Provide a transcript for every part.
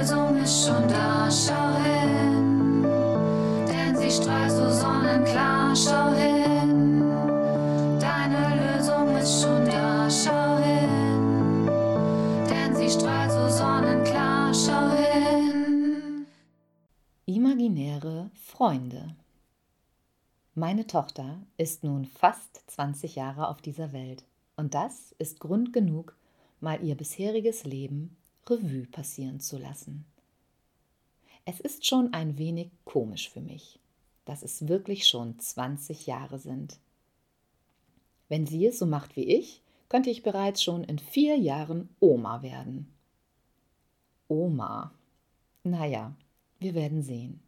Lösung ist schon da, schau hin. Denn sie strahlt so sonnenklar, schau hin. Deine Lösung ist schon da, schau hin. Denn sie strahlt so sonnenklar, schau hin. Imaginäre Freunde. Meine Tochter ist nun fast 20 Jahre auf dieser Welt. Und das ist Grund genug, mal ihr bisheriges Leben Revue passieren zu lassen. Es ist schon ein wenig komisch für mich, dass es wirklich schon 20 Jahre sind. Wenn sie es so macht wie ich, könnte ich bereits schon in vier Jahren Oma werden. Oma. Naja, wir werden sehen.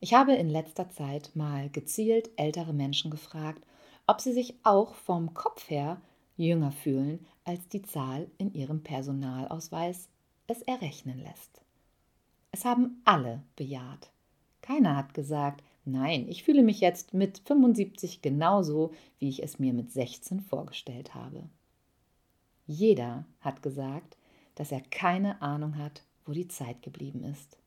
Ich habe in letzter Zeit mal gezielt ältere Menschen gefragt, ob sie sich auch vom Kopf her jünger fühlen, als die Zahl in ihrem Personalausweis es errechnen lässt. Es haben alle bejaht. Keiner hat gesagt, nein, ich fühle mich jetzt mit 75 genauso, wie ich es mir mit 16 vorgestellt habe. Jeder hat gesagt, dass er keine Ahnung hat, wo die Zeit geblieben ist.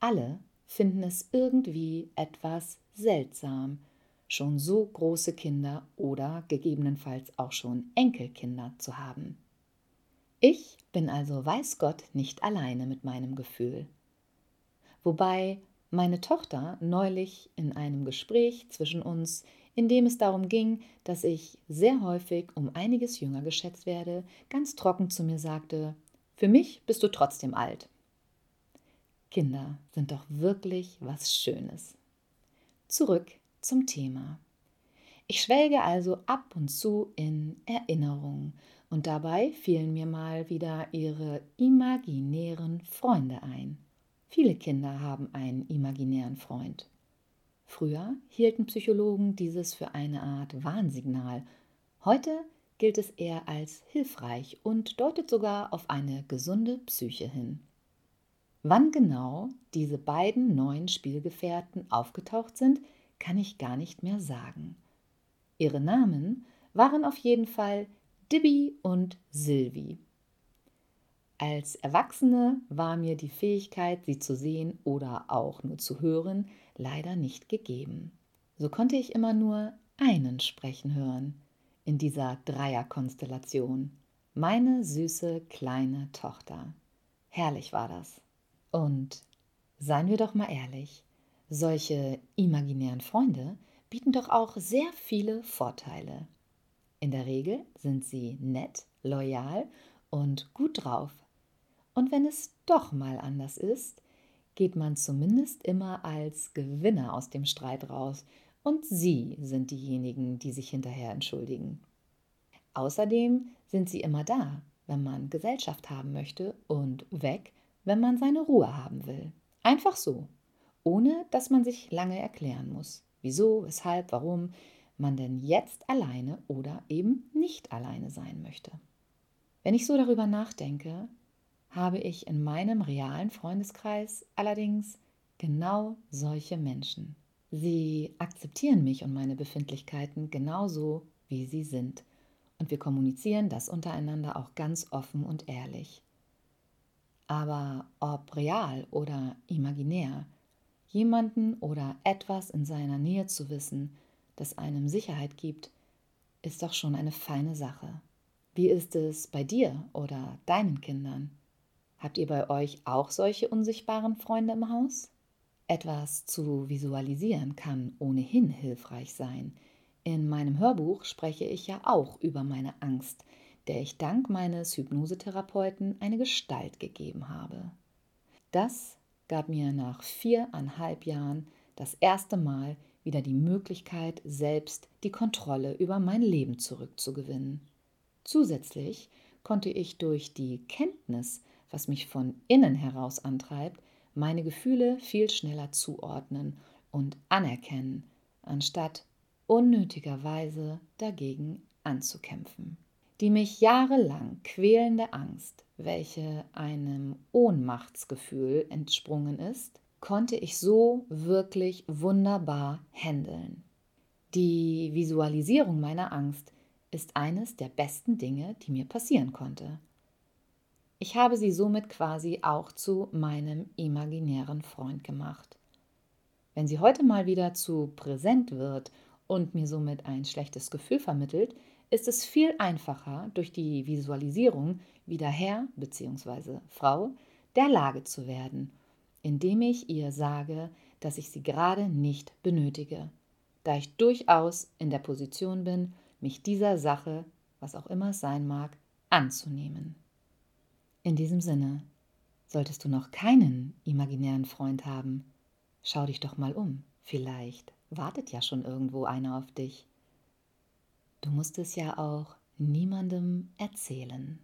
Alle finden es irgendwie etwas seltsam, schon so große Kinder oder gegebenenfalls auch schon Enkelkinder zu haben. Ich bin also weiß Gott nicht alleine mit meinem Gefühl. Wobei meine Tochter neulich in einem Gespräch zwischen uns, in dem es darum ging, dass ich sehr häufig um einiges jünger geschätzt werde, ganz trocken zu mir sagte, für mich bist du trotzdem alt. Kinder sind doch wirklich was Schönes. Zurück zum Thema. Ich schwelge also ab und zu in Erinnerungen und dabei fielen mir mal wieder ihre imaginären Freunde ein. Viele Kinder haben einen imaginären Freund. Früher hielten Psychologen dieses für eine Art Warnsignal. Heute gilt es eher als hilfreich und deutet sogar auf eine gesunde Psyche hin. Wann genau diese beiden neuen Spielgefährten aufgetaucht sind, kann ich gar nicht mehr sagen. Ihre Namen waren auf jeden Fall Dibby und Sylvie. Als Erwachsene war mir die Fähigkeit, sie zu sehen oder auch nur zu hören, leider nicht gegeben. So konnte ich immer nur einen sprechen hören in dieser Dreierkonstellation. Meine süße kleine Tochter. Herrlich war das. Und seien wir doch mal ehrlich, solche imaginären Freunde bieten doch auch sehr viele Vorteile. In der Regel sind sie nett, loyal und gut drauf. Und wenn es doch mal anders ist, geht man zumindest immer als Gewinner aus dem Streit raus und sie sind diejenigen, die sich hinterher entschuldigen. Außerdem sind sie immer da, wenn man Gesellschaft haben möchte und weg, wenn man seine Ruhe haben will. Einfach so ohne dass man sich lange erklären muss, wieso, weshalb, warum man denn jetzt alleine oder eben nicht alleine sein möchte. Wenn ich so darüber nachdenke, habe ich in meinem realen Freundeskreis allerdings genau solche Menschen. Sie akzeptieren mich und meine Befindlichkeiten genauso, wie sie sind. Und wir kommunizieren das untereinander auch ganz offen und ehrlich. Aber ob real oder imaginär, jemanden oder etwas in seiner Nähe zu wissen, das einem Sicherheit gibt, ist doch schon eine feine Sache. Wie ist es bei dir oder deinen Kindern? Habt ihr bei euch auch solche unsichtbaren Freunde im Haus? Etwas zu visualisieren kann ohnehin hilfreich sein. In meinem Hörbuch spreche ich ja auch über meine Angst, der ich dank meines Hypnosetherapeuten eine Gestalt gegeben habe. Das gab mir nach viereinhalb Jahren das erste Mal wieder die Möglichkeit, selbst die Kontrolle über mein Leben zurückzugewinnen. Zusätzlich konnte ich durch die Kenntnis, was mich von innen heraus antreibt, meine Gefühle viel schneller zuordnen und anerkennen, anstatt unnötigerweise dagegen anzukämpfen. Die mich jahrelang quälende Angst, welche einem Ohnmachtsgefühl entsprungen ist, konnte ich so wirklich wunderbar handeln. Die Visualisierung meiner Angst ist eines der besten Dinge, die mir passieren konnte. Ich habe sie somit quasi auch zu meinem imaginären Freund gemacht. Wenn sie heute mal wieder zu präsent wird und mir somit ein schlechtes Gefühl vermittelt, ist es viel einfacher, durch die Visualisierung wieder Herr bzw. Frau der Lage zu werden, indem ich ihr sage, dass ich sie gerade nicht benötige, da ich durchaus in der Position bin, mich dieser Sache, was auch immer es sein mag, anzunehmen. In diesem Sinne, solltest du noch keinen imaginären Freund haben, schau dich doch mal um, vielleicht wartet ja schon irgendwo einer auf dich. Du musst es ja auch niemandem erzählen.